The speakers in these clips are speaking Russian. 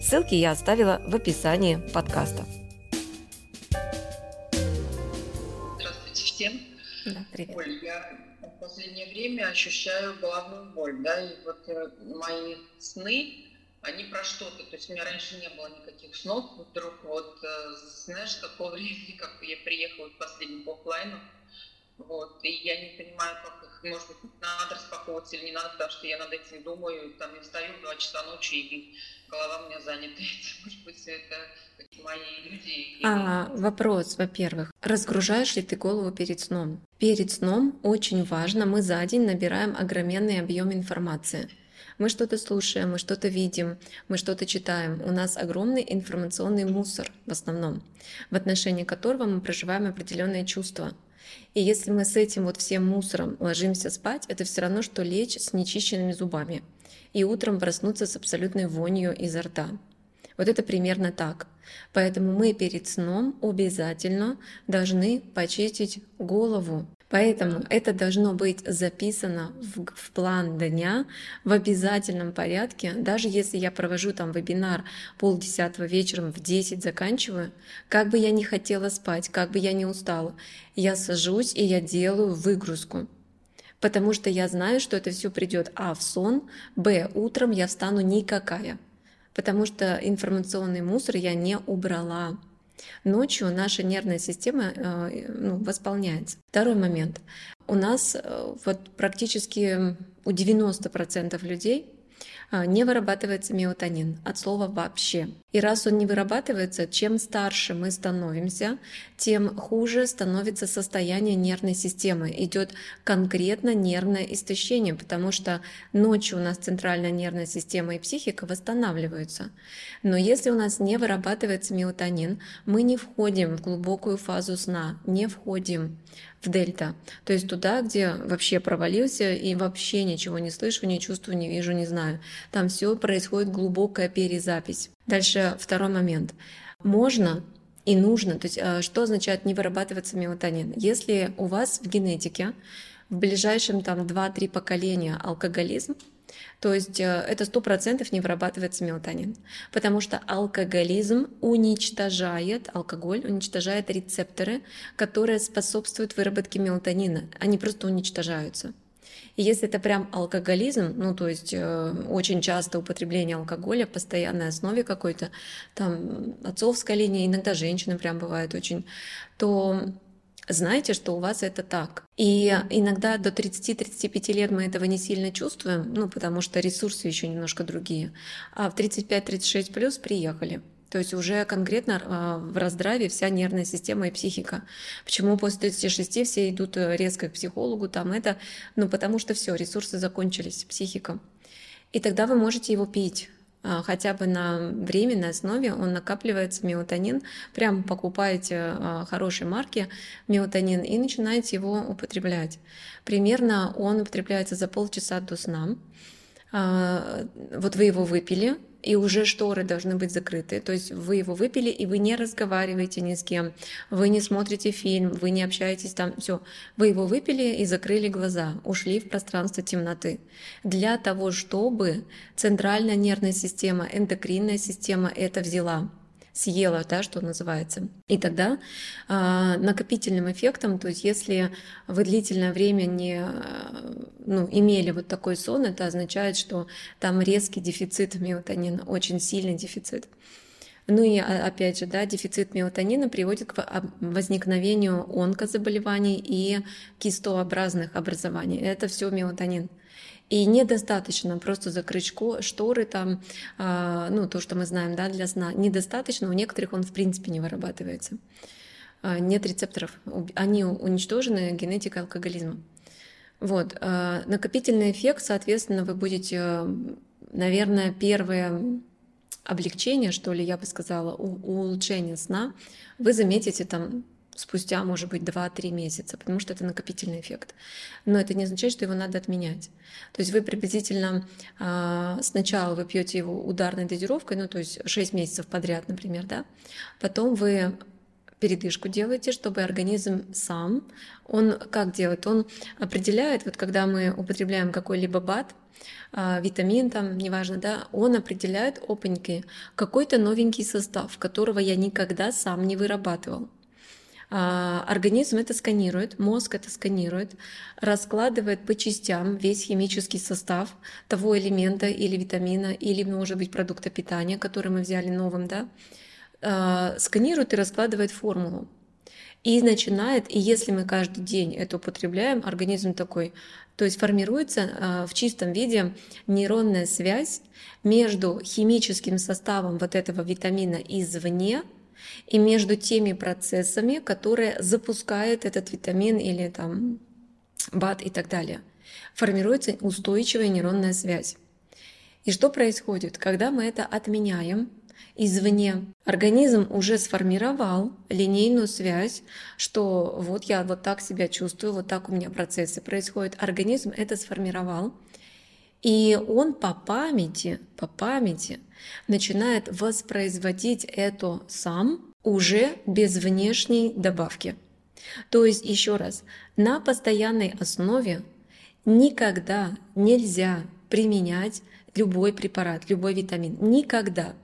Ссылки я оставила в описании подкаста. Здравствуйте всем. Да, привет. Оль, я в последнее время ощущаю головную боль, да, и вот э, мои сны, они про что-то. То есть у меня раньше не было никаких снов. Вдруг вот, э, знаешь, такого времени, как я приехала к последнему офлайну, вот, и я не понимаю, как может быть, надо распаковывать или не надо, потому что я над этим думаю, там, я встаю в 2 часа ночи, и голова у меня занята этим. Может быть, это мои люди. А, вопрос, во-первых, разгружаешь ли ты голову перед сном? Перед сном очень важно, мы за день набираем огроменный объем информации. Мы что-то слушаем, мы что-то видим, мы что-то читаем. У нас огромный информационный мусор в основном, в отношении которого мы проживаем определенные чувства. И если мы с этим вот всем мусором ложимся спать, это все равно, что лечь с нечищенными зубами и утром проснуться с абсолютной вонью изо рта. Вот это примерно так. Поэтому мы перед сном обязательно должны почистить голову. Поэтому это должно быть записано в, в план дня в обязательном порядке. Даже если я провожу там вебинар полдесятого вечером в 10 заканчиваю, как бы я не хотела спать, как бы я не устала, я сажусь и я делаю выгрузку потому что я знаю, что это все придет а в сон, б утром я встану никакая, потому что информационный мусор я не убрала. Ночью наша нервная система э, ну, восполняется. Второй момент. У нас э, вот практически у 90% людей не вырабатывается мелатонин от слова вообще. И раз он не вырабатывается, чем старше мы становимся, тем хуже становится состояние нервной системы. Идет конкретно нервное истощение, потому что ночью у нас центральная нервная система и психика восстанавливаются. Но если у нас не вырабатывается мелатонин, мы не входим в глубокую фазу сна, не входим в дельта, то есть туда, где вообще провалился и вообще ничего не слышу, не чувствую, не вижу, не знаю. Там все происходит глубокая перезапись. Дальше второй момент. Можно и нужно, то есть э, что означает не вырабатываться мелатонин? Если у вас в генетике в ближайшем там 2-3 поколения алкоголизм, то есть э, это сто процентов не вырабатывается мелатонин, потому что алкоголизм уничтожает, алкоголь уничтожает рецепторы, которые способствуют выработке мелатонина, они просто уничтожаются. И если это прям алкоголизм, ну то есть э, очень часто употребление алкоголя, постоянной основе какой-то, там отцовская линия, иногда женщины прям бывают очень, то знайте, что у вас это так. И иногда до 30-35 лет мы этого не сильно чувствуем, ну, потому что ресурсы еще немножко другие. А в 35-36 плюс приехали. То есть уже конкретно а, в раздраве вся нервная система и психика. Почему после 36 все идут э, резко к психологу, там это, ну потому что все, ресурсы закончились, психика. И тогда вы можете его пить хотя бы на временной основе он накапливается мелатонин, прям покупаете а, хорошие марки мелатонин и начинаете его употреблять. Примерно он употребляется за полчаса до сна. А, вот вы его выпили, и уже шторы должны быть закрыты. То есть вы его выпили, и вы не разговариваете ни с кем, вы не смотрите фильм, вы не общаетесь там, все. Вы его выпили и закрыли глаза, ушли в пространство темноты. Для того, чтобы центральная нервная система, эндокринная система это взяла съела, да, что называется. И тогда э, накопительным эффектом, то есть если вы длительное время не ну, имели вот такой сон, это означает, что там резкий дефицит мелатонина, очень сильный дефицит. Ну и а, опять же, да, дефицит мелатонина приводит к возникновению онкозаболеваний и кистообразных образований. Это все мелатонин. И недостаточно просто закрыть шторы там, а, ну, то, что мы знаем, да, для сна. Недостаточно, у некоторых он в принципе не вырабатывается. А, нет рецепторов, они уничтожены генетикой алкоголизма. Вот. Накопительный эффект, соответственно, вы будете, наверное, первые облегчения, что ли, я бы сказала, у, улучшения сна, вы заметите там спустя, может быть, 2-3 месяца, потому что это накопительный эффект. Но это не означает, что его надо отменять. То есть вы приблизительно э, сначала вы пьете его ударной дозировкой, ну то есть 6 месяцев подряд, например, да, потом вы передышку делаете, чтобы организм сам, он как делает? Он определяет, вот когда мы употребляем какой-либо БАД, а, витамин там, неважно, да, он определяет опаньки какой-то новенький состав, которого я никогда сам не вырабатывал. А, организм это сканирует, мозг это сканирует, раскладывает по частям весь химический состав того элемента или витамина, или, может быть, продукта питания, который мы взяли новым, да, а, сканирует и раскладывает формулу. И начинает, и если мы каждый день это употребляем, организм такой, то есть формируется а, в чистом виде нейронная связь между химическим составом вот этого витамина извне и между теми процессами, которые запускают этот витамин или там БАД и так далее. Формируется устойчивая нейронная связь. И что происходит, когда мы это отменяем, извне. Организм уже сформировал линейную связь, что вот я вот так себя чувствую, вот так у меня процессы происходят. Организм это сформировал. И он по памяти, по памяти начинает воспроизводить это сам уже без внешней добавки. То есть, еще раз, на постоянной основе никогда нельзя применять любой препарат, любой витамин. Никогда.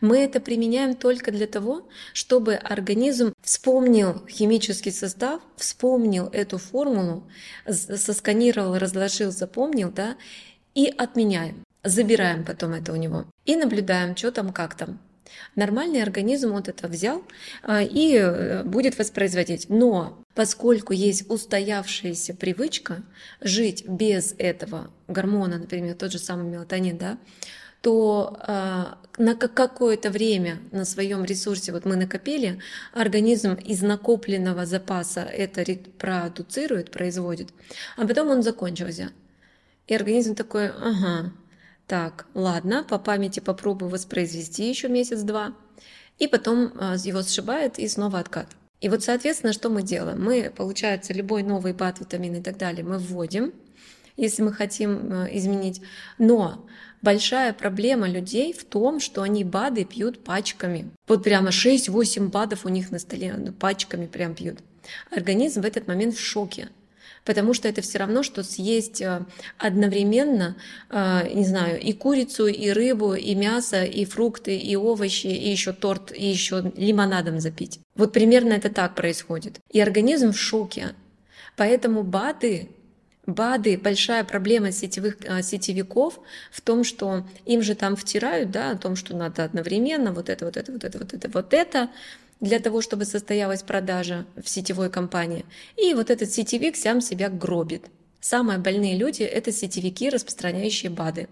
Мы это применяем только для того, чтобы организм вспомнил химический состав, вспомнил эту формулу, сосканировал, разложил, запомнил, да, и отменяем. Забираем потом это у него и наблюдаем, что там, как там. Нормальный организм вот это взял а, и э, будет воспроизводить. Но поскольку есть устоявшаяся привычка жить без этого гормона, например, тот же самый мелатонин, да, то э, на какое-то время на своем ресурсе вот мы накопили, организм из накопленного запаса это продуцирует, производит, а потом он закончился. И организм такой, ага, так, ладно, по памяти попробую воспроизвести еще месяц-два, и потом э, его сшибает и снова откат. И вот, соответственно, что мы делаем? Мы, получается, любой новый бат, витамин и так далее мы вводим, если мы хотим э, изменить. Но большая проблема людей в том, что они БАДы пьют пачками. Вот прямо 6-8 БАДов у них на столе, ну, пачками прям пьют. Организм в этот момент в шоке потому что это все равно, что съесть э, одновременно, э, не знаю, и курицу, и рыбу, и мясо, и фрукты, и овощи, и еще торт, и еще лимонадом запить. Вот примерно это так происходит. И организм в шоке. Поэтому БАДы БАДы, большая проблема сетевых, а, сетевиков в том, что им же там втирают, да, о том, что надо одновременно вот это, вот это, вот это, вот это, вот это, для того, чтобы состоялась продажа в сетевой компании. И вот этот сетевик сам себя гробит. Самые больные люди – это сетевики, распространяющие БАДы.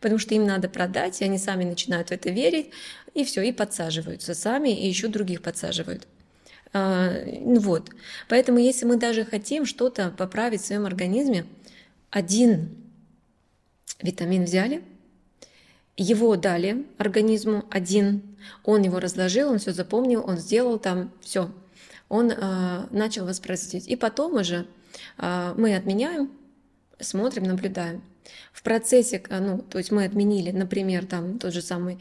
Потому что им надо продать, и они сами начинают в это верить, и все, и подсаживаются сами, и еще других подсаживают. А, ну вот. Поэтому если мы даже хотим что-то поправить в своем организме, один витамин взяли, его дали организму один, он его разложил, он все запомнил, он сделал там все, он э, начал воспроизводить. И потом уже э, мы отменяем, смотрим, наблюдаем. В процессе, ну, то есть мы отменили, например, там тот же самый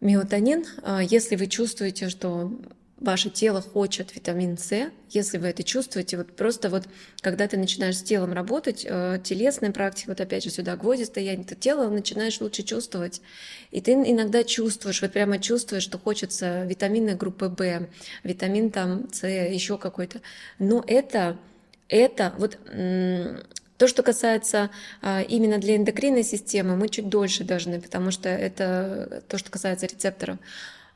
мелатонин, если вы чувствуете, что ваше тело хочет витамин С, если вы это чувствуете, вот просто вот, когда ты начинаешь с телом работать, э, телесная практика, вот опять же сюда гвозди стоять, то тело начинаешь лучше чувствовать, и ты иногда чувствуешь, вот прямо чувствуешь, что хочется витамины группы В, витамин там С, еще какой-то, но это, это вот то, что касается а, именно для эндокринной системы, мы чуть дольше должны, потому что это то, что касается рецепторов.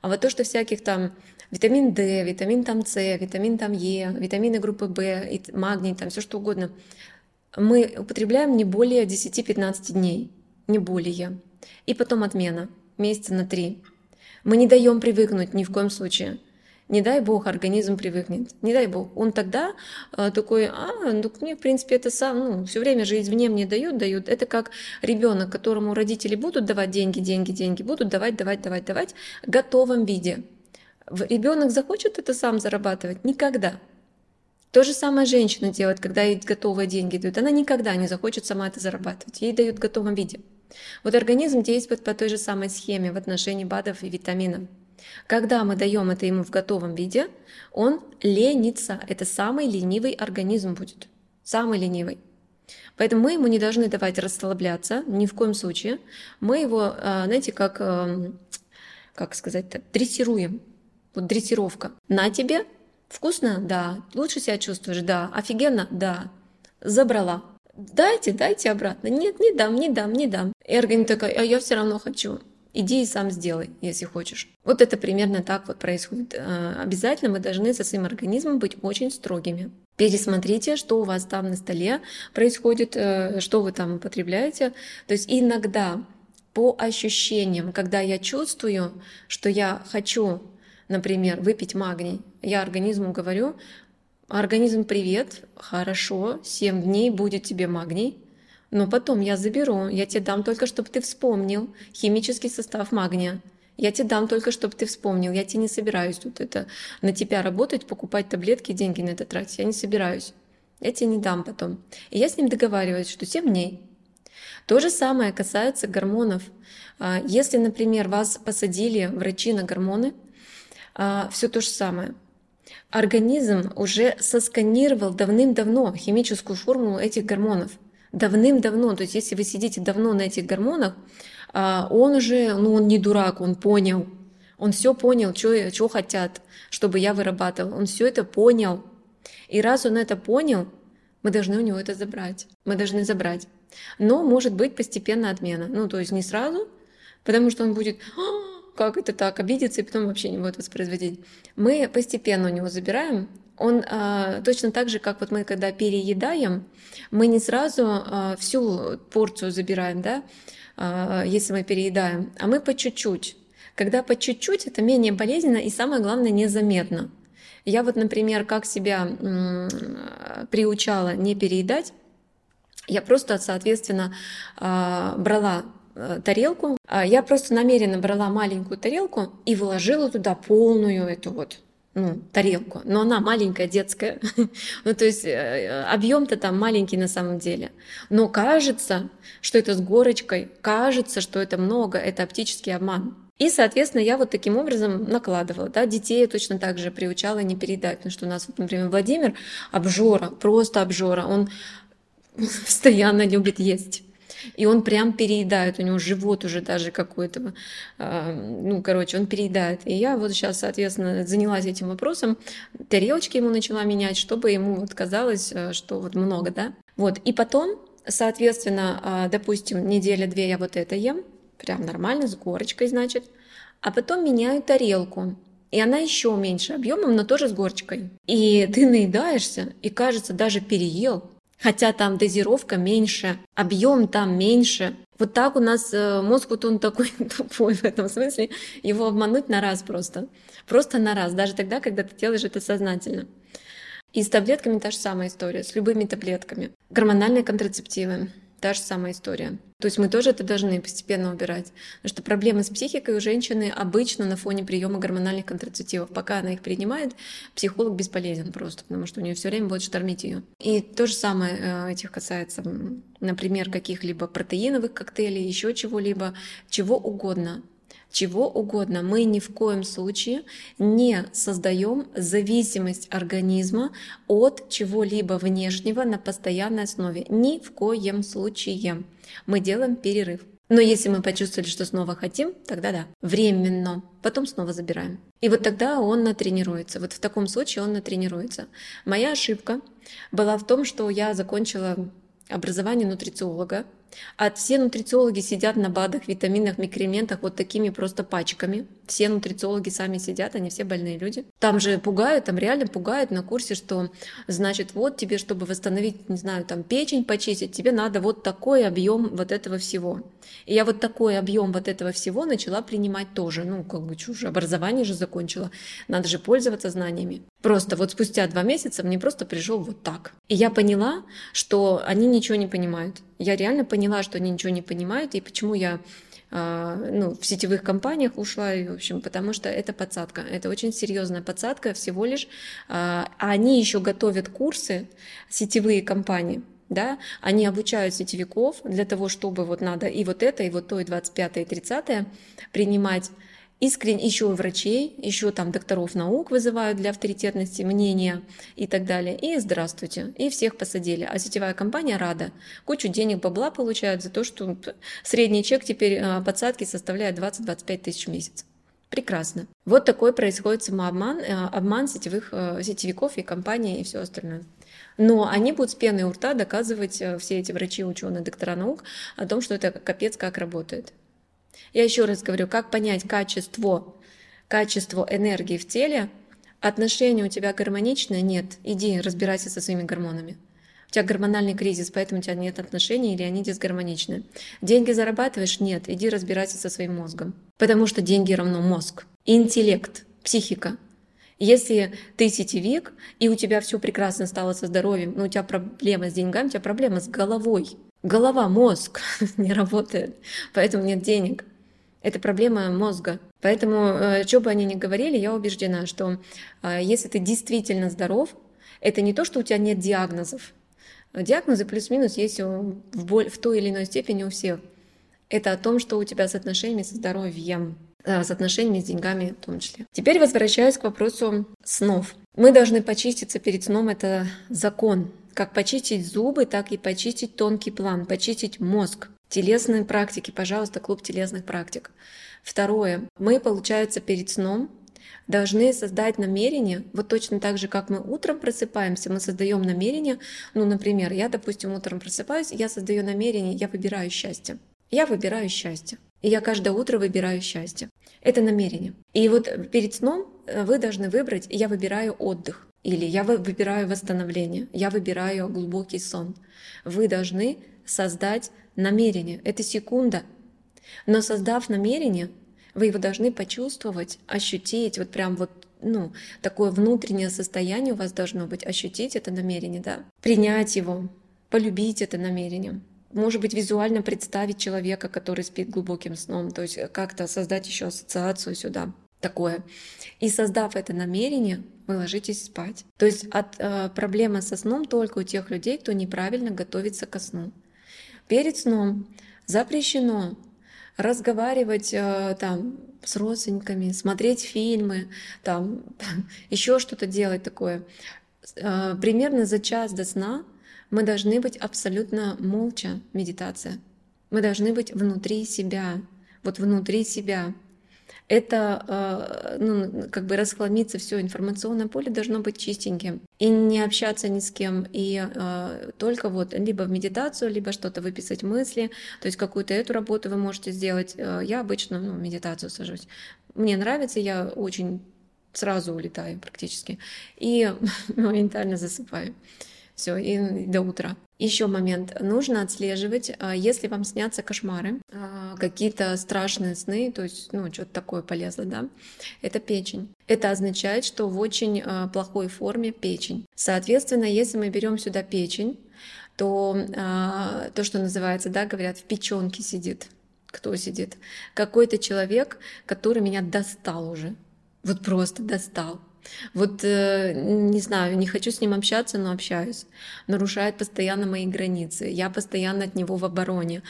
А вот то, что всяких там витамин D, витамин там С, витамин там Е, витамины группы В, магний, там все что угодно, мы употребляем не более 10-15 дней, не более. И потом отмена, месяца на три. Мы не даем привыкнуть ни в коем случае. Не дай бог, организм привыкнет. Не дай бог. Он тогда э, такой, а, ну мне, в принципе, это сам, ну, все время же извне мне дают, дают. Это как ребенок, которому родители будут давать деньги, деньги, деньги, будут давать, давать, давать, давать в готовом виде. Ребенок захочет это сам зарабатывать? Никогда. То же самое женщина делает, когда ей готовые деньги дают. Она никогда не захочет сама это зарабатывать. Ей дают в готовом виде. Вот организм действует по той же самой схеме в отношении БАДов и витаминов. Когда мы даем это ему в готовом виде, он ленится. Это самый ленивый организм будет. Самый ленивый. Поэтому мы ему не должны давать расслабляться, ни в коем случае. Мы его, а, знаете, как, эм, как сказать-то, дрессируем. Вот дрессировка. На тебе. Вкусно? Да. Лучше себя чувствуешь? Да. Офигенно? Да. Забрала. Дайте, дайте обратно. Нет, не дам, не дам, не дам. И организм такой, а я все равно хочу иди и сам сделай, если хочешь. Вот это примерно так вот происходит. Э, обязательно мы должны со своим организмом быть очень строгими. Пересмотрите, что у вас там на столе происходит, э, что вы там употребляете. То есть иногда по ощущениям, когда я чувствую, что я хочу, например, выпить магний, я организму говорю, организм, привет, хорошо, 7 дней будет тебе магний, но потом я заберу, я тебе дам только, чтобы ты вспомнил химический состав магния. Я тебе дам только, чтобы ты вспомнил. Я тебе не собираюсь тут это на тебя работать, покупать таблетки, деньги на это тратить. Я не собираюсь. Я тебе не дам потом. И я с ним договариваюсь, что 7 дней. То же самое касается гормонов. А, если, например, вас посадили врачи на гормоны, а, все то же самое. Организм уже сосканировал давным-давно химическую формулу этих гормонов давным-давно, то есть если вы сидите давно на этих гормонах, а, он уже, ну он не дурак, он понял, он все понял, что, хотят, чтобы я вырабатывал, он все это понял. И раз он это понял, мы должны у него это забрать, мы должны забрать. Но может быть постепенно отмена, ну то есть не сразу, потому что он будет, «А, как это так, обидеться и потом вообще не будет воспроизводить. Мы постепенно у него забираем, он а, точно так же, как вот мы когда переедаем, мы не сразу а, всю порцию забираем, да, а, если мы переедаем, а мы по чуть-чуть. Когда по чуть-чуть, это менее болезненно и самое главное незаметно. Я вот, например, как себя м, приучала не переедать, я просто, соответственно, а, брала э, тарелку, я просто намеренно брала маленькую тарелку и вложила туда полную эту вот ну, тарелку, но она маленькая, детская. ну, то есть э, объем-то там маленький на самом деле. Но кажется, что это с горочкой, кажется, что это много, это оптический обман. И, соответственно, я вот таким образом накладывала. Да? Детей точно так же приучала не передать, потому что у нас, например, Владимир обжора, просто обжора, он постоянно любит есть. И он прям переедает, у него живот уже даже какой-то, а, ну, короче, он переедает. И я вот сейчас, соответственно, занялась этим вопросом, тарелочки ему начала менять, чтобы ему вот казалось, э, что вот много, да. Вот, и потом, соответственно, а, допустим, неделя-две я вот это ем, прям нормально, с горочкой, значит, а потом меняю тарелку, и она еще меньше объемом, но тоже с горочкой. И ты наедаешься, и кажется, даже переел, хотя там дозировка меньше, объем там меньше. Вот так у нас э, мозг, вот он такой тупой в этом смысле, его обмануть на раз просто. Просто на раз, даже тогда, когда ты делаешь это сознательно. И с таблетками та же самая история, с любыми таблетками. Гормональные контрацептивы. Та же самая история. То есть мы тоже это должны постепенно убирать. Потому что проблемы с психикой у женщины обычно на фоне приема гормональных контрацептивов. Пока она их принимает, психолог бесполезен просто, потому что у нее все время будет штормить ее. И то же самое э, этих касается, например, каких-либо протеиновых коктейлей, еще чего-либо, чего угодно чего угодно. Мы ни в коем случае не создаем зависимость организма от чего-либо внешнего на постоянной основе. Ни в коем случае. Мы делаем перерыв. Но если мы почувствовали, что снова хотим, тогда да, временно, потом снова забираем. И вот тогда он натренируется. Вот в таком случае он натренируется. Моя ошибка была в том, что я закончила образование нутрициолога, а все нутрициологи сидят на БАДах, витаминах, микроэлементах вот такими просто пачками. Все нутрициологи сами сидят, они все больные люди. Там же пугают, там реально пугают на курсе, что значит вот тебе, чтобы восстановить, не знаю, там печень почистить, тебе надо вот такой объем вот этого всего. И я вот такой объем вот этого всего начала принимать тоже. Ну, как бы чушь, образование же закончила. Надо же пользоваться знаниями. Просто вот спустя два месяца мне просто пришел вот так. И я поняла, что они ничего не понимают. Я реально поняла, что они ничего не понимают, и почему я а, ну, в сетевых компаниях ушла, в общем, потому что это подсадка. Это очень серьезная подсадка всего лишь. А они еще готовят курсы, сетевые компании, да, они обучают сетевиков для того, чтобы вот надо и вот это, и вот то, и 25 и 30 принимать искренне еще врачей, еще там докторов наук вызывают для авторитетности мнения и так далее. И здравствуйте. И всех посадили. А сетевая компания рада. Кучу денег бабла получают за то, что средний чек теперь а, подсадки составляет 20-25 тысяч в месяц. Прекрасно. Вот такой происходит самообман, э, обман сетевых, э, сетевиков и компаний и все остальное. Но они будут с пеной у рта доказывать, э, все эти врачи, ученые, доктора наук, о том, что это капец как работает. Я еще раз говорю, как понять качество, качество энергии в теле, отношения у тебя гармоничные? Нет. Иди разбирайся со своими гормонами. У тебя гормональный кризис, поэтому у тебя нет отношений или они дисгармоничны. Деньги зарабатываешь? Нет. Иди разбирайся со своим мозгом. Потому что деньги равно мозг. Интеллект, психика. Если ты сетевик, и у тебя все прекрасно стало со здоровьем, но у тебя проблема с деньгами, у тебя проблема с головой. Голова, мозг не работает, поэтому нет денег. Это проблема мозга. Поэтому, э, что бы они ни говорили, я убеждена, что э, если ты действительно здоров, это не то, что у тебя нет диагнозов. Диагнозы плюс-минус есть в, боль, в той или иной степени у всех. Это о том, что у тебя с отношениями со здоровьем, э, с отношениями с деньгами в том числе. Теперь возвращаясь к вопросу снов. Мы должны почиститься перед сном, это закон. Как почистить зубы, так и почистить тонкий план, почистить мозг. Телесные практики, пожалуйста, клуб телесных практик. Второе. Мы, получается, перед сном должны создать намерение, вот точно так же, как мы утром просыпаемся, мы создаем намерение, ну, например, я, допустим, утром просыпаюсь, я создаю намерение, я выбираю счастье. Я выбираю счастье. И я каждое утро выбираю счастье. Это намерение. И вот перед сном э, вы должны выбрать, я выбираю отдых. Или я выбираю восстановление, я выбираю глубокий сон. Вы должны создать намерение. Это секунда. Но создав намерение, вы его должны почувствовать, ощутить, вот прям вот ну, такое внутреннее состояние у вас должно быть, ощутить это намерение, да, принять его, полюбить это намерение. Может быть, визуально представить человека, который спит глубоким сном, то есть как-то создать еще ассоциацию сюда такое. И создав это намерение, вы ложитесь спать. То есть от, э, проблема со сном только у тех людей, кто неправильно готовится ко сну. Перед сном запрещено разговаривать э, там с родственниками, смотреть фильмы, там еще что-то делать такое. Э, примерно за час до сна мы должны быть абсолютно молча, медитация. Мы должны быть внутри себя, вот внутри себя это а, ну, как бы расхламиться все информационное поле должно быть чистеньким. И не общаться ни с кем и э, только вот либо в медитацию либо что-то выписать мысли. То есть какую-то эту работу вы можете сделать. Э, я обычно ну, медитацию сажусь. Мне нравится я очень сразу улетаю практически и моментально засыпаю все, и до утра. Еще момент. Нужно отслеживать, а, если вам снятся кошмары, а, какие-то страшные сны, то есть, ну, что-то такое полезло, да, это печень. Это означает, что в очень а, плохой форме печень. Соответственно, если мы берем сюда печень, то то, что называется, да, говорят, в печенке сидит. Кто сидит? Какой-то человек, который меня достал уже. Вот просто достал вот, э, не знаю, не хочу с ним общаться, но общаюсь. Нарушает постоянно мои границы. Я постоянно от него в обороне.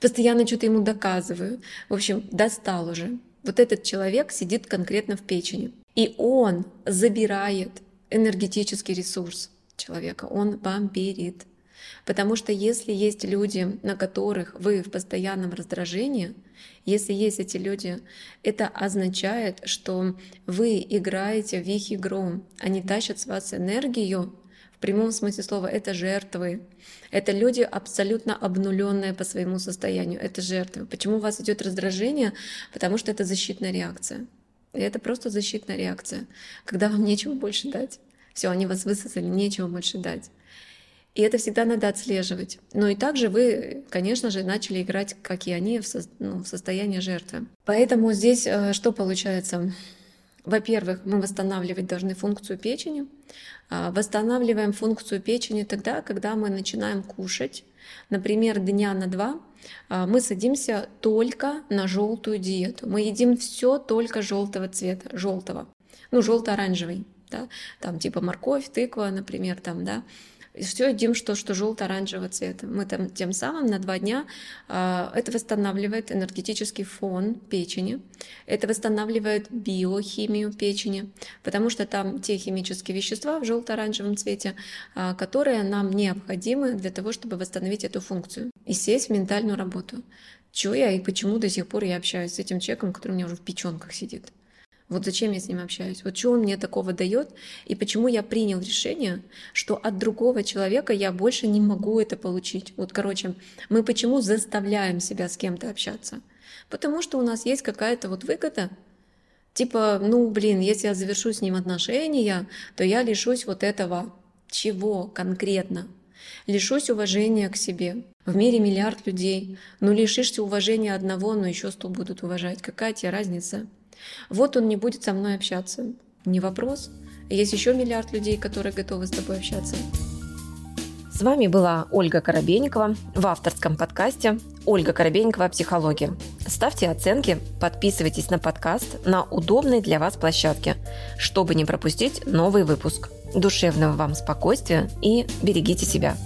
Постоянно что-то ему доказываю. В общем, достал уже. Вот этот человек сидит конкретно в печени. И он забирает энергетический ресурс человека. Он вампирит. Потому что если есть люди, на которых вы в постоянном раздражении, если есть эти люди, это означает, что вы играете в их игру. Они тащат с вас энергию в прямом смысле слова, это жертвы. Это люди абсолютно обнуленные по своему состоянию. Это жертвы. Почему у вас идет раздражение? Потому что это защитная реакция. И это просто защитная реакция, когда вам нечего больше дать. Все, они вас высосали, нечего больше дать. И это всегда надо отслеживать. Ну и также вы, конечно же, начали играть, как и они, в, со, ну, в состоянии жертвы. Поэтому здесь э, что получается? Во-первых, мы восстанавливать должны функцию печени. А, восстанавливаем функцию печени тогда, когда мы начинаем кушать. Например, дня на два а, мы садимся только на желтую диету. Мы едим все только желтого цвета, желтого, ну желто-оранжевый, да, там типа морковь, тыква, например, там, да, все едим что, что желто-оранжевого цвета. Мы там тем самым на два дня э, это восстанавливает энергетический фон печени, это восстанавливает биохимию печени, потому что там те химические вещества в желто-оранжевом цвете, э, которые нам необходимы для того, чтобы восстановить эту функцию и сесть в ментальную работу. Чего я и почему до сих пор я общаюсь с этим человеком, который у меня уже в печенках сидит. Вот зачем я с ним общаюсь? Вот что он мне такого дает? И почему я принял решение, что от другого человека я больше не могу это получить? Вот, короче, мы почему заставляем себя с кем-то общаться? Потому что у нас есть какая-то вот выгода. Типа, ну, блин, если я завершу с ним отношения, то я лишусь вот этого. Чего конкретно? Лишусь уважения к себе. В мире миллиард людей. Ну, лишишься уважения одного, но еще сто будут уважать. Какая тебе разница? Вот он не будет со мной общаться. Не вопрос. Есть еще миллиард людей, которые готовы с тобой общаться. С вами была Ольга Коробейникова в авторском подкасте «Ольга Коробейникова. Психология». Ставьте оценки, подписывайтесь на подкаст на удобной для вас площадке, чтобы не пропустить новый выпуск. Душевного вам спокойствия и берегите себя.